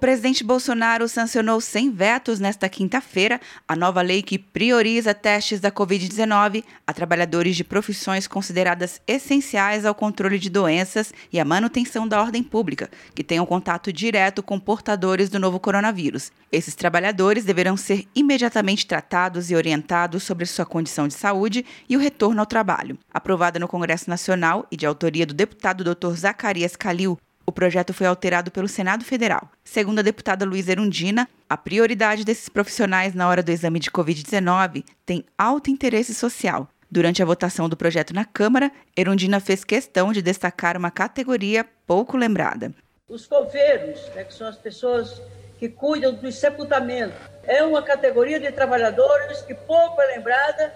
presidente Bolsonaro sancionou sem vetos nesta quinta-feira a nova lei que prioriza testes da Covid-19 a trabalhadores de profissões consideradas essenciais ao controle de doenças e à manutenção da ordem pública, que tenham contato direto com portadores do novo coronavírus. Esses trabalhadores deverão ser imediatamente tratados e orientados sobre sua condição de saúde e o retorno ao trabalho. Aprovada no Congresso Nacional e de autoria do deputado Dr. Zacarias Calil, o projeto foi alterado pelo Senado Federal. Segundo a deputada Luísa Erundina, a prioridade desses profissionais na hora do exame de Covid-19 tem alto interesse social. Durante a votação do projeto na Câmara, Erundina fez questão de destacar uma categoria pouco lembrada. Os coveiros, né, que são as pessoas que cuidam do sepultamento, é uma categoria de trabalhadores que pouco é lembrada,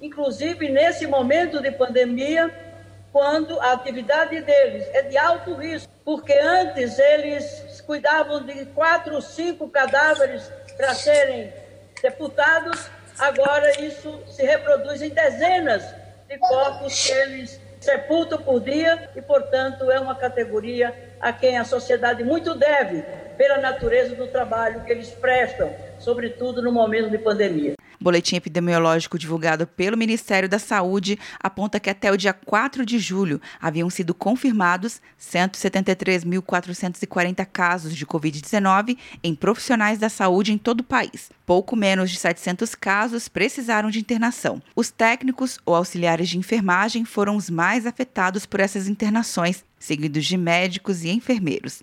inclusive nesse momento de pandemia, quando a atividade deles é de alto risco, porque antes eles cuidavam de quatro ou cinco cadáveres para serem sepultados, agora isso se reproduz em dezenas de corpos que eles sepultam por dia e, portanto, é uma categoria a quem a sociedade muito deve pela natureza do trabalho que eles prestam, sobretudo no momento de pandemia. Boletim epidemiológico divulgado pelo Ministério da Saúde aponta que até o dia 4 de julho haviam sido confirmados 173.440 casos de Covid-19 em profissionais da saúde em todo o país. Pouco menos de 700 casos precisaram de internação. Os técnicos ou auxiliares de enfermagem foram os mais afetados por essas internações, seguidos de médicos e enfermeiros.